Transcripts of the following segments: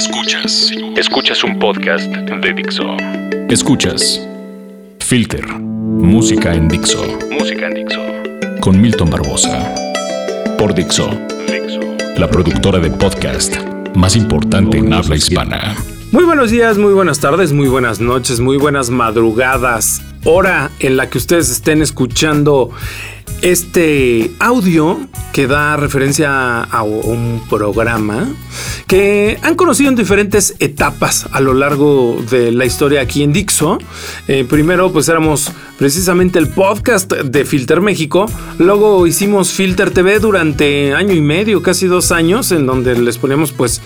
Escuchas. Escuchas un podcast de Dixo. Escuchas Filter. Música en Dixo. Música en Dixo. Con Milton Barbosa. Por Dixo. Dixo. La productora de podcast más importante en habla hispana. Muy buenos días, muy buenas tardes, muy buenas noches, muy buenas madrugadas. Hora en la que ustedes estén escuchando este audio que da referencia a un programa que han conocido en diferentes etapas a lo largo de la historia aquí en Dixo. Eh, primero pues éramos precisamente el podcast de Filter México, luego hicimos Filter TV durante año y medio, casi dos años, en donde les ponemos pues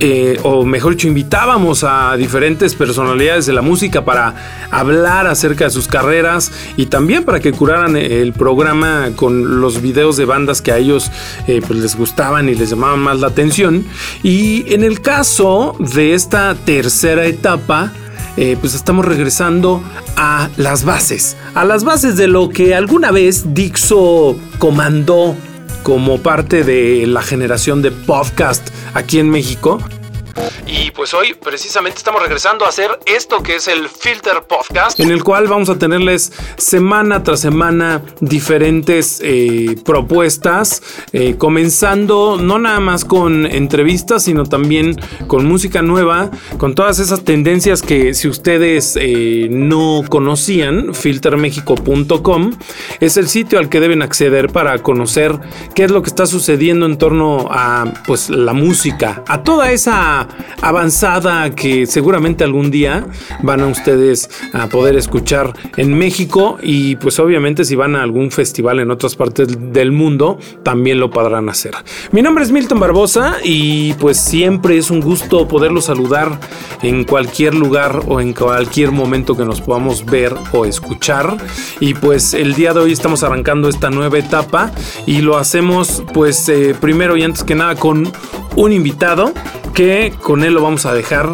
eh, o mejor dicho, invitábamos a diferentes personalidades de la música para hablar acerca de sus carreras y también para que curaran el programa con los videos de bandas que a ellos eh, pues les gustaban y les llamaban más la atención. Y en el caso de esta tercera etapa, eh, pues estamos regresando a las bases, a las bases de lo que alguna vez Dixo comandó como parte de la generación de podcast aquí en México. Y pues hoy precisamente estamos regresando a hacer esto que es el Filter Podcast, en el cual vamos a tenerles semana tras semana diferentes eh, propuestas, eh, comenzando no nada más con entrevistas, sino también con música nueva, con todas esas tendencias que si ustedes eh, no conocían, filtermexico.com es el sitio al que deben acceder para conocer qué es lo que está sucediendo en torno a pues la música, a toda esa avanzada que seguramente algún día van a ustedes a poder escuchar en México y pues obviamente si van a algún festival en otras partes del mundo también lo podrán hacer. Mi nombre es Milton Barbosa y pues siempre es un gusto poderlo saludar en cualquier lugar o en cualquier momento que nos podamos ver o escuchar y pues el día de hoy estamos arrancando esta nueva etapa y lo hacemos pues eh, primero y antes que nada con un invitado que con él lo vamos a dejar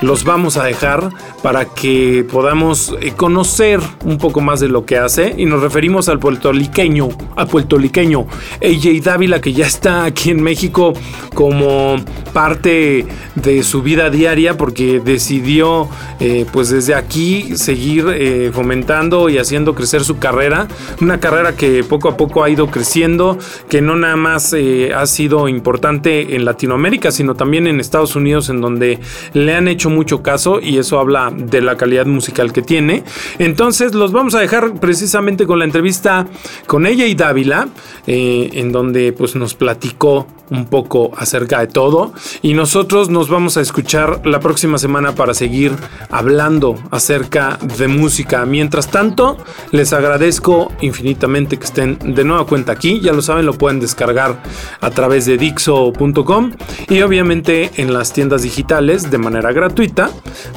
los vamos a dejar para que podamos eh, conocer un poco más de lo que hace. Y nos referimos al puertorriqueño, al puertorriqueño AJ Dávila que ya está aquí en México como parte de su vida diaria porque decidió eh, pues desde aquí seguir eh, fomentando y haciendo crecer su carrera, una carrera que poco a poco ha ido creciendo, que no nada más ha sido importante en Latinoamérica, sino también en Estados Unidos en donde le han hecho mucho caso y eso habla de la calidad musical que tiene. Entonces los vamos a dejar precisamente con la entrevista con ella y Dávila, eh, en donde pues nos platicó un poco acerca de todo y nosotros nos vamos a escuchar la próxima semana para seguir hablando acerca de música. Mientras tanto, les agradezco infinitamente que estén de nueva cuenta aquí, ya lo saben, lo pueden descargar a través de dixo.com y obviamente en las tiendas digitales de manera gratuita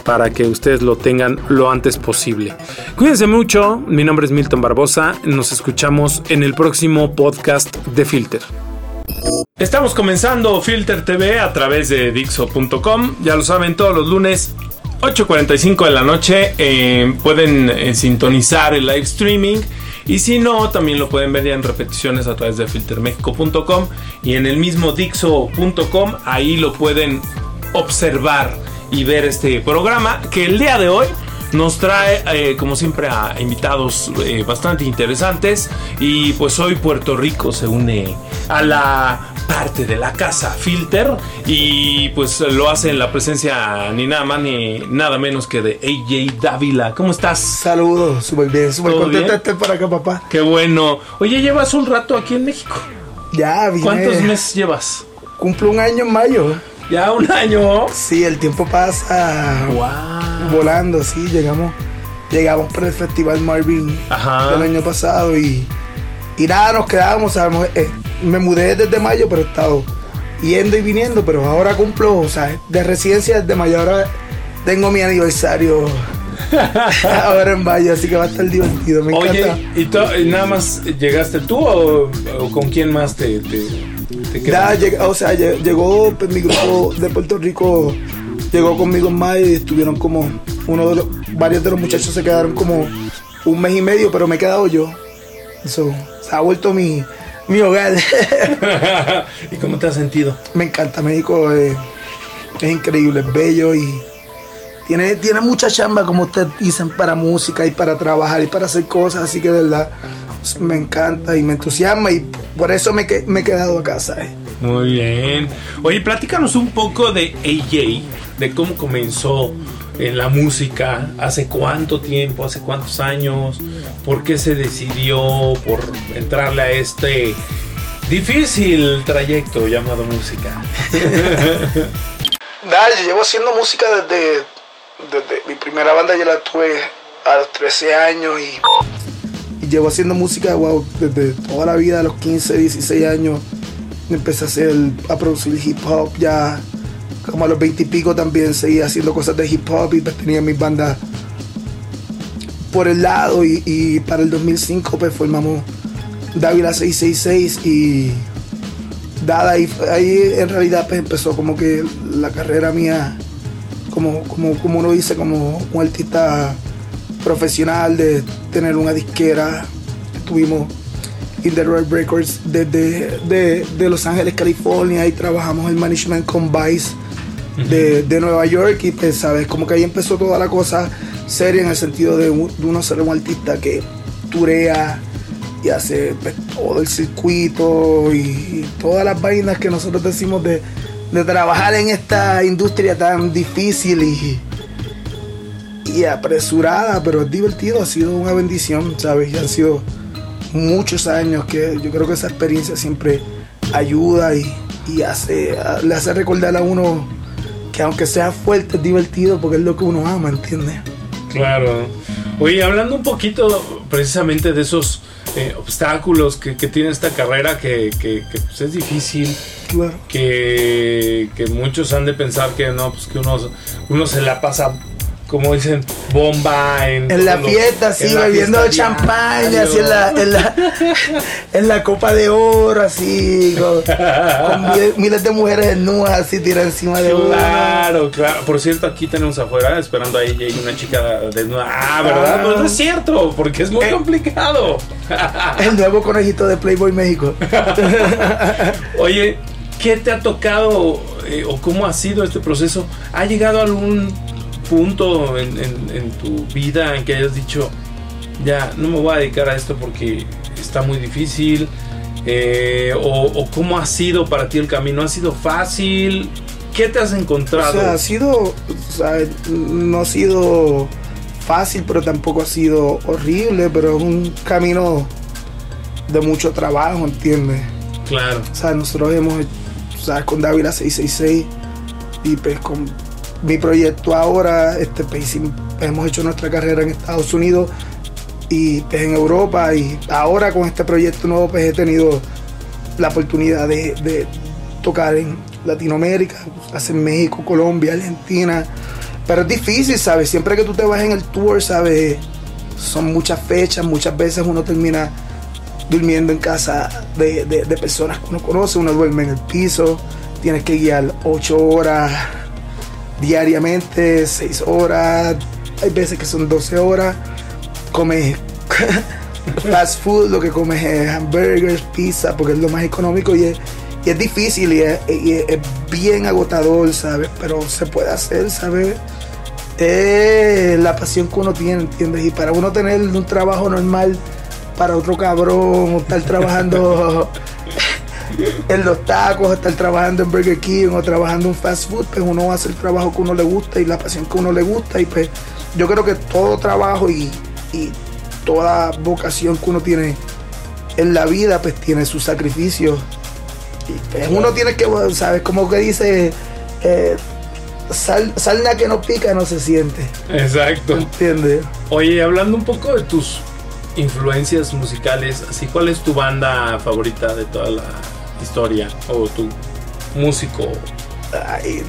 para que ustedes lo tengan lo antes posible. Cuídense mucho, mi nombre es Milton Barbosa, nos escuchamos en el próximo podcast de Filter. Estamos comenzando Filter TV a través de Dixo.com. Ya lo saben, todos los lunes 8.45 de la noche eh, pueden eh, sintonizar el live streaming. Y si no, también lo pueden ver ya en repeticiones a través de filtermexico.com y en el mismo Dixo.com. Ahí lo pueden observar y ver este programa que el día de hoy nos trae, eh, como siempre, a invitados bastante interesantes. Y pues hoy Puerto Rico se une a la parte de la casa Filter y pues lo hace en la presencia ni nada más ni nada menos que de AJ Dávila. ¿Cómo estás? Saludos, súper bien, súper contento de estar por acá, papá. Qué bueno. Oye, llevas un rato aquí en México. Ya, vine. ¿Cuántos meses llevas? Cumplo un año en mayo. ¿Ya un año? Sí, el tiempo pasa. Volando, sí, llegamos llegamos por el Festival Marvin del año pasado y, y nada, nos quedamos, sabemos, eh, me mudé desde mayo, pero he estado yendo y viniendo, pero ahora cumplo, o sea, de residencia desde mayo, ahora tengo mi aniversario ahora en mayo, así que va a estar divertido, me Oye, ¿y, nada más llegaste tú o, con quién más te, te, o sea, llegó pues, mi grupo de Puerto Rico, llegó conmigo mayo y estuvieron como, uno de los, varios de los muchachos se quedaron como un mes y medio, pero me he quedado yo. Eso, se ha vuelto mi, mi hogar. ¿Y cómo te has sentido? Me encanta México. Eh, es increíble, es bello y tiene, tiene mucha chamba, como ustedes dicen, para música y para trabajar y para hacer cosas, así que de verdad me encanta y me entusiasma y por eso me, me he quedado acá, ¿sabes? Muy bien. Oye, platícanos un poco de AJ, de cómo comenzó en la música, hace cuánto tiempo, hace cuántos años, por qué se decidió por entrarle a este difícil trayecto llamado música. Dale, yo llevo haciendo música desde, desde mi primera banda, ya la tuve a los 13 años y, llevo haciendo música desde toda la vida, a los 15, 16 años. Empecé a hacer, a producir hip hop ya como a los 20 y pico también seguía haciendo cosas de hip hop y pues tenía mis bandas por el lado y, para el 2005 pues formamos Dávila 666 y dada ahí, ahí en realidad pues empezó como que la carrera mía como, como, como uno dice como un artista profesional de tener una disquera estuvimos in the Red Records desde de, de, Los Ángeles, California y trabajamos el management con Vice de, Nueva York y pues, ¿sabes? Como que ahí empezó toda la cosa seria en el sentido de, uno ser un artista que turea y hace pues, todo el circuito y, todas las vainas que nosotros decimos de, trabajar en esta industria tan difícil y, y apresurada, pero es divertido, ha sido una bendición, ¿sabes? Y han sido muchos años que yo creo que esa experiencia siempre ayuda y, y hace, le hace recordar a uno que aunque sea fuerte es divertido porque es lo que uno ama, ¿entiendes? Claro. Oye, hablando un poquito precisamente de esos eh, obstáculos que, tiene esta carrera, que, pues, es difícil, claro. que, que muchos han de pensar que no, pues que uno, uno se la pasa como dicen, bomba en, en la fiesta, sí, bebiendo champaña, así en la, en la, en la copa de oro, así, con, miles, de mujeres desnudas, así tiran encima de uno. Claro, claro. Por cierto, aquí tenemos afuera esperando ahí hay una chica desnuda. Ah, ¿verdad? Ah. no es cierto, porque es muy eh. complicado. El nuevo conejito de Playboy México. Oye, ¿qué te ha tocado eh, o cómo ha sido este proceso? ¿Ha llegado algún punto en, tu vida en que hayas dicho, ya, no me voy a dedicar a esto porque está muy difícil? Eh, o, cómo ha sido para ti el camino? ¿Ha sido fácil? ¿Qué te has encontrado? O sea, ha sido, no ha sido fácil, pero tampoco ha sido horrible, pero es un camino de mucho trabajo, ¿entiendes? Claro. O sea, nosotros hemos, ¿sabes? Con David 666 y pues con mi proyecto ahora, este, pues, hemos hecho nuestra carrera en Estados Unidos y pues, en Europa y ahora con este proyecto nuevo pues he tenido la oportunidad de, tocar en Latinoamérica, hacer México, Colombia, Argentina, pero es difícil, ¿sabes? Siempre que tú te vas en el tour, ¿sabes? Son muchas fechas, muchas veces uno termina durmiendo en casa de, de personas que uno conoce, uno duerme en el piso, tienes que guiar ocho horas diariamente, 6 horas, hay veces que son 12 horas, comes fast food, lo que comes es hamburgers, pizza, porque es lo más económico y es, difícil y es, bien agotador, ¿sabes? Pero se puede hacer, ¿sabes? Es la pasión que uno tiene, ¿entiendes? Y para uno tener un trabajo normal, para otro cabrón, estar trabajando en los tacos, estar trabajando en Burger King o trabajando en fast food, pues uno hace el trabajo que uno le gusta y la pasión que uno le gusta. Y pues yo creo que todo trabajo y, toda vocación que uno tiene en la vida, pues tiene sus sacrificios. Y pues uno tiene que, ¿sabes? Como que dice, eh, sal, salna que no pica no se siente. Exacto. ¿Entiendes? Oye, hablando un poco de tus influencias musicales, así, ¿cuál es tu banda favorita de toda la historia o tu músico?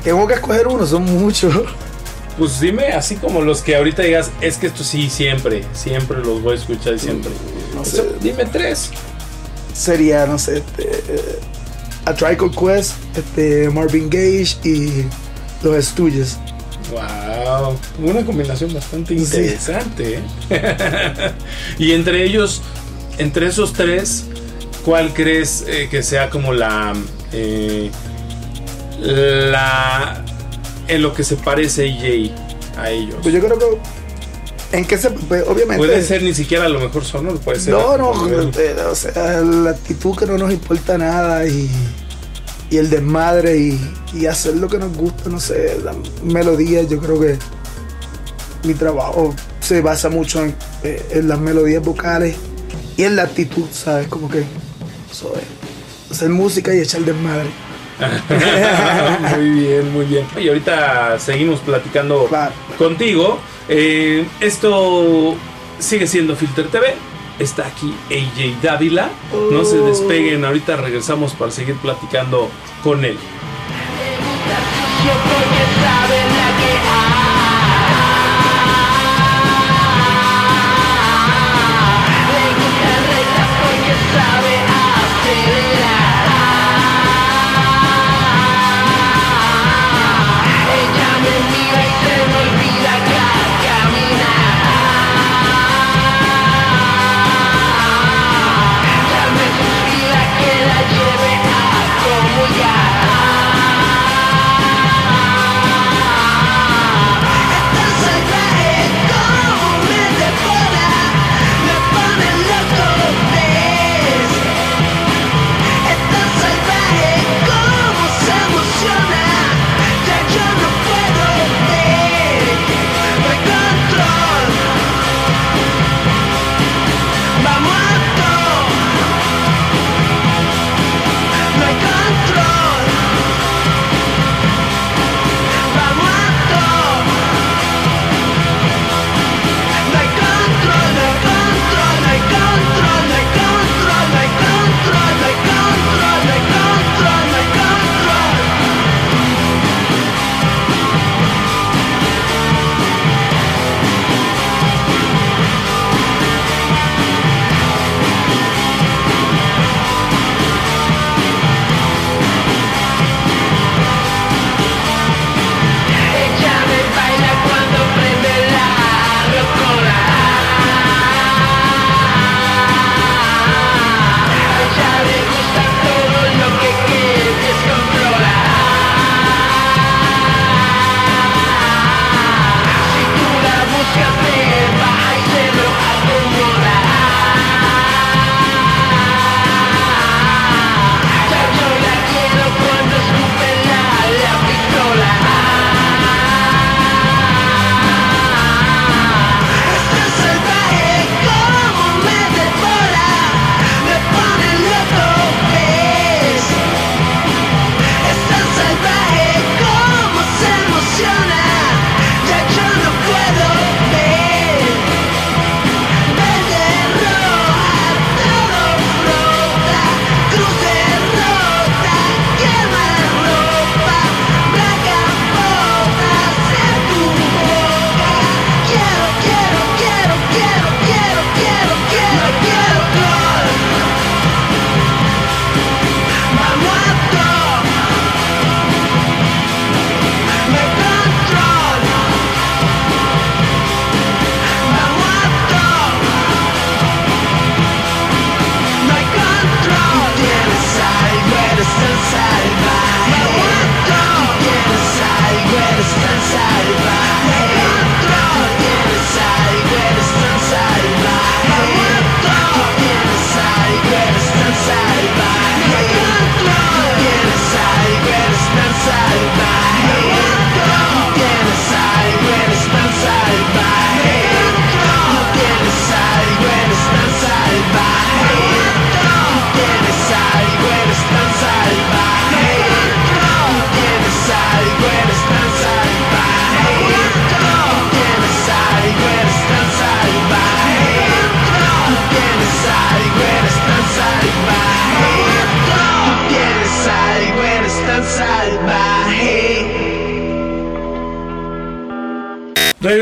tengo que escoger uno, son muchos. Pues dime, así como los que ahorita digas, es que esto sí, siempre, siempre los voy a escuchar siempre. No sé. dime tres. Sería, no sé, este, A Trical Quest, este, Marvin Gage y Los Estuyes. Wow, una combinación bastante interesante. ¿eh? y entre ellos, entre esos tres, ¿cuál crees eh, que sea como la, eh, la en lo que se parece AJ a ellos? Pues yo creo que ¿En qué se.? Pues, obviamente. Puede ser ni siquiera a lo mejor sonoro, puede ser. No, no, eh, o sea, la actitud que no nos importa nada y, y el desmadre y, y, hacer lo que nos gusta, no sé, la melodía, yo creo que mi trabajo se basa mucho en, en las melodías vocales y en la actitud, ¿sabes? Como que es, hacer música y echar desmadre. muy bien, muy bien. Y ahorita seguimos platicando contigo. Eh, esto sigue siendo Filter TV. Está aquí AJ Dávila. No se despeguen, ahorita regresamos para seguir platicando con él.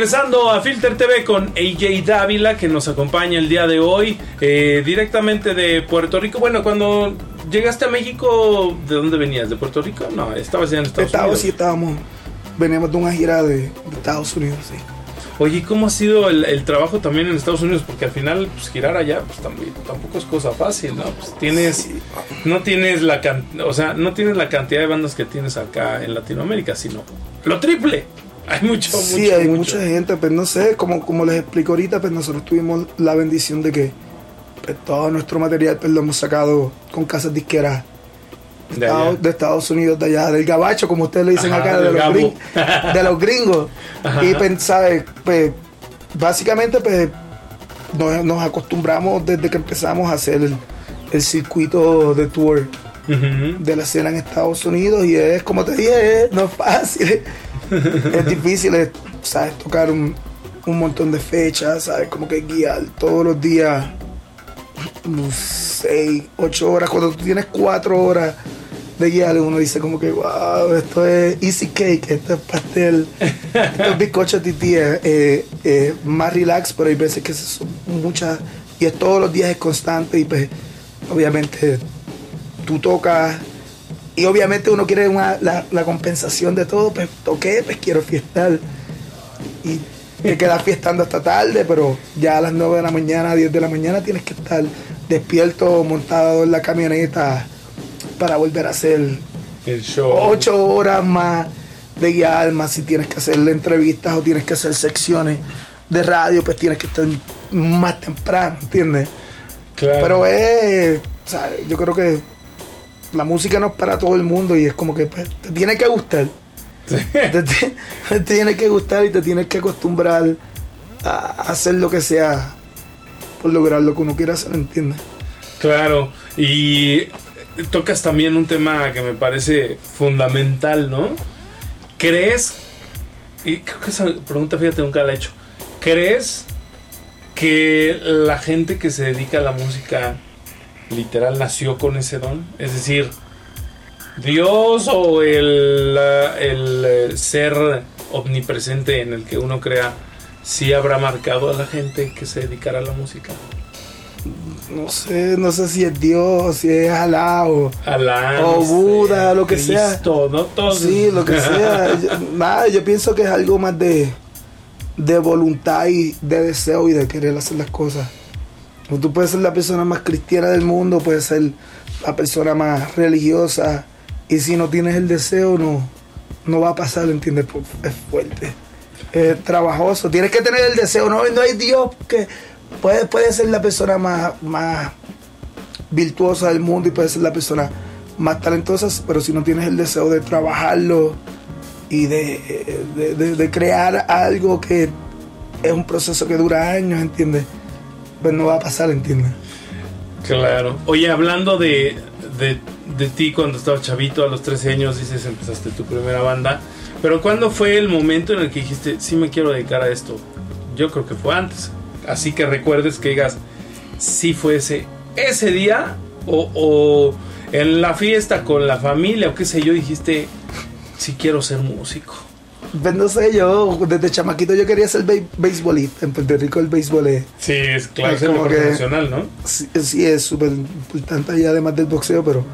Regresando a Filter TV con AJ Dávila que nos acompaña el día de hoy eh, directamente de Puerto Rico. Bueno, cuando llegaste a México, ¿de dónde venías? ¿De Puerto Rico? No, estabas ya en Estados Unidos. Sí, estábamos, veníamos de una gira de, Estados Unidos, sí. Oye, ¿cómo ha sido el, trabajo también en Estados Unidos? Porque al final, pues girar allá, pues tampoco es cosa fácil, ¿no? Pues tienes, no tienes la o sea, no tienes la cantidad de bandas que tienes acá en Latinoamérica, sino lo triple. Hay mucho, Sí, hay mucha gente, pero pues, no sé, como, como les explico ahorita, pues nosotros tuvimos la bendición de que pues, todo nuestro material pues, lo hemos sacado con casas disqueras de, Estados, Unidos, de allá, del gabacho, como ustedes le dicen acá, de los, gringos. Y pensar, pues, básicamente, pues, nos, acostumbramos desde que empezamos a hacer el, circuito de tour de la escena en Estados Unidos y es, como te dije, no es fácil, es difícil, ¿sabes? Tocar un, un montón de fechas, ¿sabes? Como que guiar todos los días 6, 8 horas, cuando tú tienes 4 horas de guiar, uno dice como que, wow, esto es easy cake, esto es pastel, esto es bizcocho tití, eh, eh, más relax, pero hay veces que son muchas, y es todos los días es constante, y pues obviamente tú tocas, y obviamente uno quiere la, la, compensación de todo, pues toqué, pues quiero fiestar, y te quedas fiestando hasta tarde, pero ya a las 9 de la mañana, 10 de la mañana tienes que estar despierto, montado en la camioneta para volver a hacer el show. Ocho horas más de guiar, más si tienes que hacer entrevistas o tienes que hacer secciones de radio, pues tienes que estar más temprano, ¿entiendes? Claro. Pero es, o sea, yo creo que la música no es para todo el mundo y es como que pues, te tiene que gustar. Te, tiene que gustar y te tienes que acostumbrar a hacer lo que sea por lograr lo que uno quiera hacer, ¿entiendes? Claro, y tocas también un tema que me parece fundamental, ¿no? ¿Crees? Y creo que esa pregunta, fíjate, nunca la he hecho. ¿Crees que la gente que se dedica a la música literal nació con ese don? Es decir, Dios o el, el eh, ser omnipresente en el que uno crea, sí habrá marcado a la gente que se dedicará a la música no sé, no sé si es Dios, si es Alá o, Alá, o Buda, lo que sea. ¿no? Todo. Sí, lo que sea. nada, yo pienso que es algo más de, de voluntad y de deseo y de querer hacer las cosas. Tú puedes ser la persona más cristiana del mundo, puedes ser la persona más religiosa y si no tienes el deseo no, no va a pasar, ¿entiendes? Pues, es fuerte, es trabajoso. Tienes que tener el deseo, no, no hay Dios que puede, puede ser la persona más, más virtuosa del mundo y puede ser la persona más talentosa, pero si no tienes el deseo de trabajarlo y de, crear algo que es un proceso que dura años, ¿entiendes? Pues no va a pasar, ¿entiendes? Claro. Oye, hablando de, de, ti cuando estabas chavito, a los 13 años, dices, empezaste tu primera banda. Pero ¿cuándo fue el momento en el que dijiste, sí me quiero dedicar a esto? Yo creo que fue antes así que recuerdes que digas, si fuese ese día o, en la fiesta con la familia o qué sé yo, dijiste, si quiero ser músico. Pues no sé, yo desde chamaquito yo quería ser beisbolista. En Puerto Rico el béisbol es. Sí, es claro, es como profesional, ¿no? Sí, es súper importante ahí además del boxeo, pero.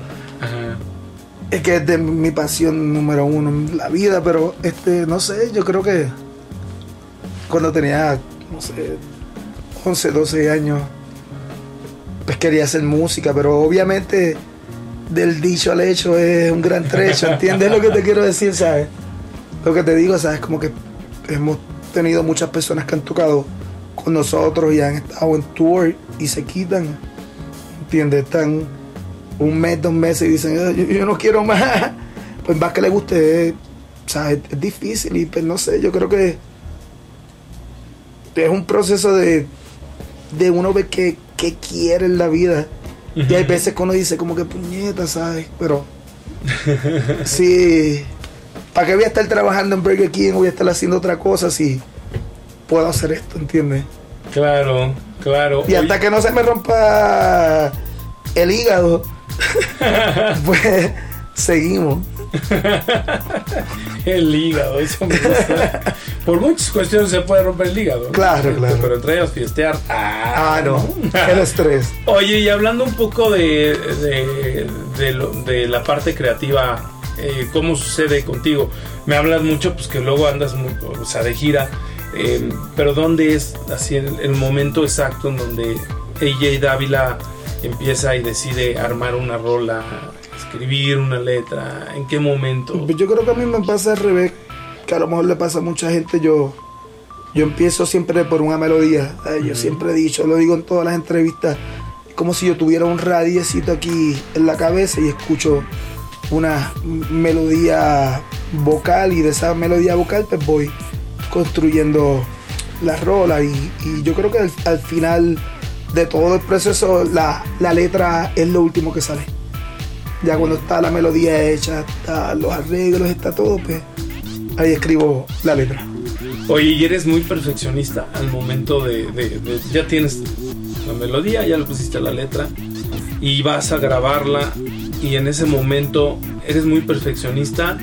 Es que es de mi pasión número uno en la vida, pero este, no sé, yo creo que cuando tenía, no sé, 11, 12 años, pues quería hacer música, pero obviamente del dicho al hecho es un gran trecho, ¿entiendes lo que te quiero decir, sabes? Lo que te digo, sabes, como que hemos tenido muchas personas que han tocado con nosotros y han estado en tour y se quitan, ¿entiendes? Están un mes, dos meses y dicen, yo, no quiero más. Pues más que le guste, ¿sabes? Es difícil y pues no sé, yo creo que es un proceso de de uno ver qué, quiere en la vida. Y hay veces que uno dice como que puñeta, ¿sabes? Pero sí, ¿para qué voy a estar trabajando en Burger King? Voy a estar haciendo otra cosa si puedo hacer esto, ¿entiendes? Claro, claro. Y hasta que no se me rompa el hígado, pues seguimos. el hígado, eso me gusta. Por muchas cuestiones se puede romper el hígado. Claro, claro. Pero entre ellos fiestear. Ah, ah no. El estrés. Oye, y hablando un poco de, de, de, la parte creativa eh, cómo sucede contigo. Me hablas mucho, pues que luego andas, o sea, de gira, eh, pero ¿dónde es así el, momento exacto en donde AJ Dávila empieza y decide armar una rola, escribir una letra? ¿En qué momento? Pues yo creo que a mí me pasa al revés, que a lo mejor le pasa a mucha gente. Yo, yo empiezo siempre por una melodía. Yo siempre he dicho, lo digo en todas las entrevistas, como si yo tuviera un radiecito aquí en la cabeza y escucho una melodía vocal y de esa melodía vocal pues voy construyendo la rola y, yo creo que al, final de todo el proceso la, letra es lo último que sale. Ya cuando está la melodía hecha, los arreglos, está todo, pues ahí escribo la letra. Oye, y eres muy perfeccionista al momento de, de ya tienes la melodía, ya le pusiste la letra y vas a grabarla y en ese momento eres muy perfeccionista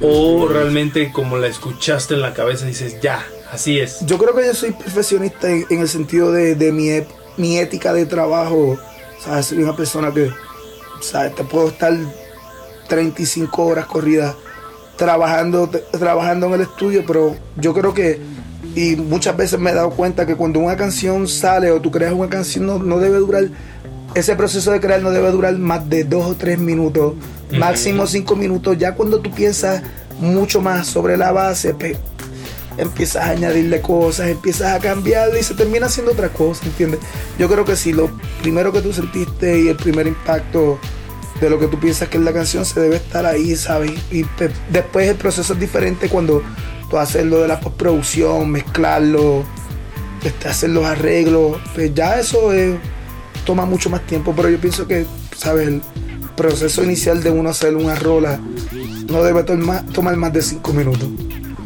o realmente como la escuchaste en la cabeza dices, ya, así es? Yo creo que yo soy perfeccionista en, el sentido de, mi, mi, ética de trabajo. ¿sabes? Soy una persona que. Te puedo estar 35 horas corridas trabajando, trabajando en el estudio, pero yo creo que, y muchas veces me he dado cuenta que cuando una canción sale o tú creas una canción no, no debe durar ese proceso de crear no debe durar más de dos o tres minutos, máximo cinco minutos. Ya cuando tú piensas mucho más sobre la base, empiezas a añadirle cosas, empiezas a cambiarle y se termina haciendo otra cosa, ¿entiendes? Yo creo que si lo primero que tú sentiste y el primer impacto de lo que tú piensas que es la canción se debe estar ahí, ¿sabes? Y después el proceso es diferente cuando tú haces lo de la postproducción, mezclarlo, este, hacer los arreglos, pues ya eso es toma mucho más tiempo, pero yo pienso que, ¿sabes? El proceso inicial de uno hacer una rola no debe tomar, tomar más de cinco minutos.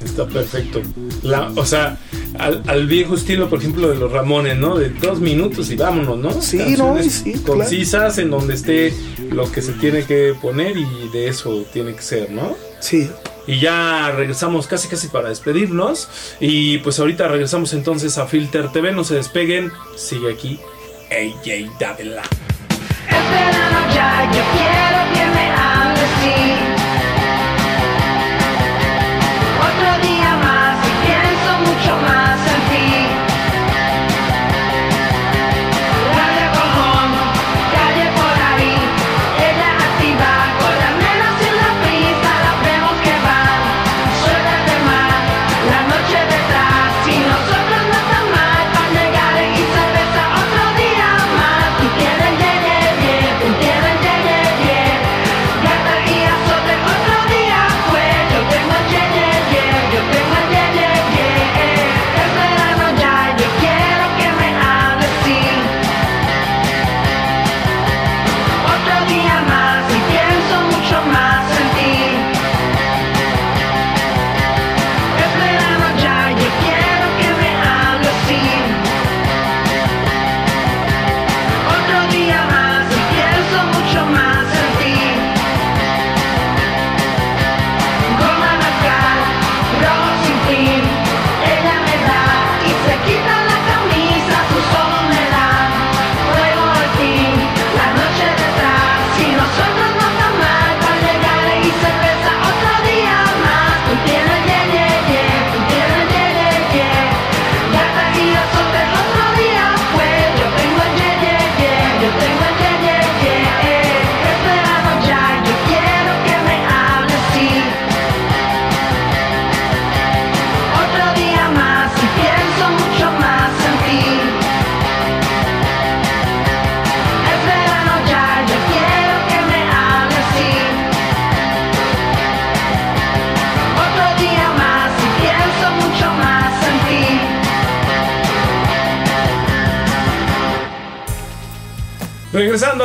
Está perfecto. La, o sea, al, viejo estilo, por ejemplo, de los Ramones, ¿no? De dos minutos y vámonos, ¿no? Sí, no, sí. Concisas en donde esté lo que se tiene que poner y de eso tiene que ser, ¿no? Sí. Y ya regresamos casi casi para despedirnos. Y pues ahorita regresamos entonces a Filter TV. No se despeguen. Sigue aquí AJ Davila. Esperando ya, yo quiero que me hables, sí.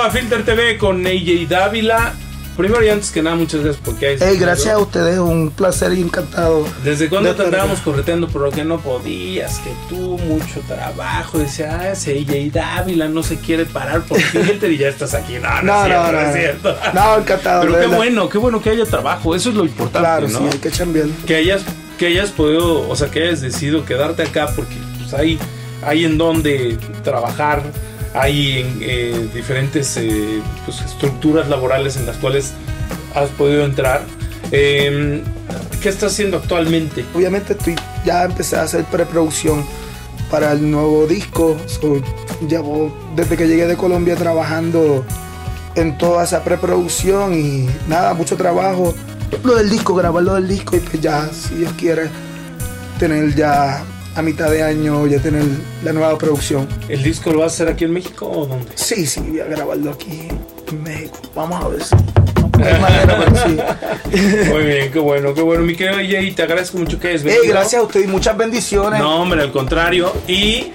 A Filter TV con AJ Dávila. Primero y antes que nada, muchas gracias porque hay. Hey, gracias a ustedes, un placer y encantado. ¿Desde cuándo te andábamos correteando por lo que no podías? Que tú, mucho trabajo. Decía, ah, ese AJ Dávila no se quiere parar por Filter y ya estás aquí. No, no, no, no, es cierto. No, encantado. Pero qué bueno, qué bueno que haya trabajo. Eso es lo importante, claro, ¿no? Sí, hay que chambear. Que hayas, que hayas podido, o sea, que hayas decidido quedarte acá porque pues hay, hay en donde trabajar hay eh, diferentes eh, pues, estructuras laborales en las cuales has podido entrar. Em, ¿Qué estás haciendo actualmente? Obviamente estoy, ya empecé a hacer preproducción para el nuevo disco. llevo desde que llegué de Colombia trabajando en toda esa preproducción y nada, mucho trabajo. Lo del disco, grabarlo del disco y pues ya, si Dios quiere, tener ya a mitad de año, ya tener la nueva producción. ¿El disco lo vas a hacer aquí en México o dónde? Sí, sí, voy a grabarlo aquí en México. Vamos a ver si. Muy bien, qué bueno, qué bueno. Mi querido Jay, te agradezco mucho que hayas venido. gracias a usted y muchas bendiciones. No, hombre, al contrario. Y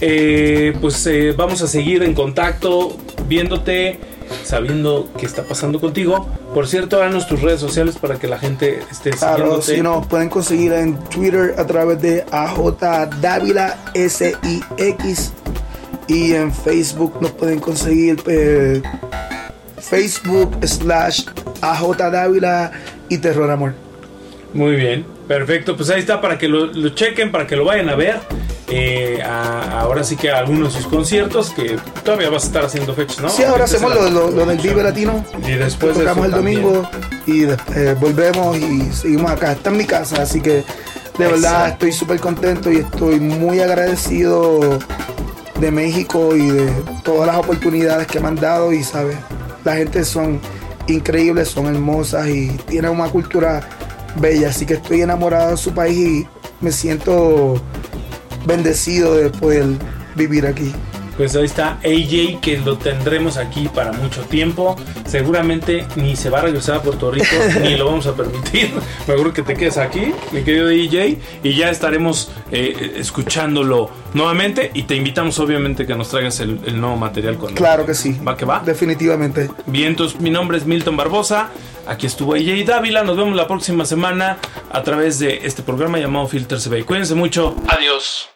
eh, pues eh, vamos a seguir en contacto, viéndote sabiendo qué está pasando contigo. Por cierto, danos tus redes sociales para que la gente esté claro, si nos pueden conseguir en Twitter a través de AJ Dávila SIX y en Facebook nos pueden conseguir eh, Facebook slash AJ Dávila y Terror Amor. Muy bien, perfecto. Pues ahí está para que lo, lo chequen, para que lo vayan a ver. Eh, ahora sí que algunos de sus conciertos que todavía vas a estar haciendo fechas, ¿no? Sí, ahora hacemos lo, del Vive Latino. Y después tocamos el domingo y eh, volvemos y seguimos acá. Está en mi casa, así que de verdad estoy súper contento y estoy muy agradecido de México y de todas las oportunidades que me han dado y sabes, la gente son increíbles, son hermosas y tienen una cultura bella, así que estoy enamorado de su país y me siento bendecido de poder vivir aquí. Pues ahí está AJ, que lo tendremos aquí para mucho tiempo. Seguramente ni se va a regresar a Puerto Rico, ni lo vamos a permitir. Mejor que te quedes aquí, mi querido AJ, y ya estaremos eh, escuchándolo nuevamente. Y te invitamos, obviamente, que nos traigas el, nuevo material cuando. Claro que sí. ¿Va que va? Definitivamente. Bien, entonces mi nombre es Milton Barbosa. Aquí estuvo AJ Dávila. Nos vemos la próxima semana a través de este programa llamado Filter CB. Cuídense mucho. Adiós.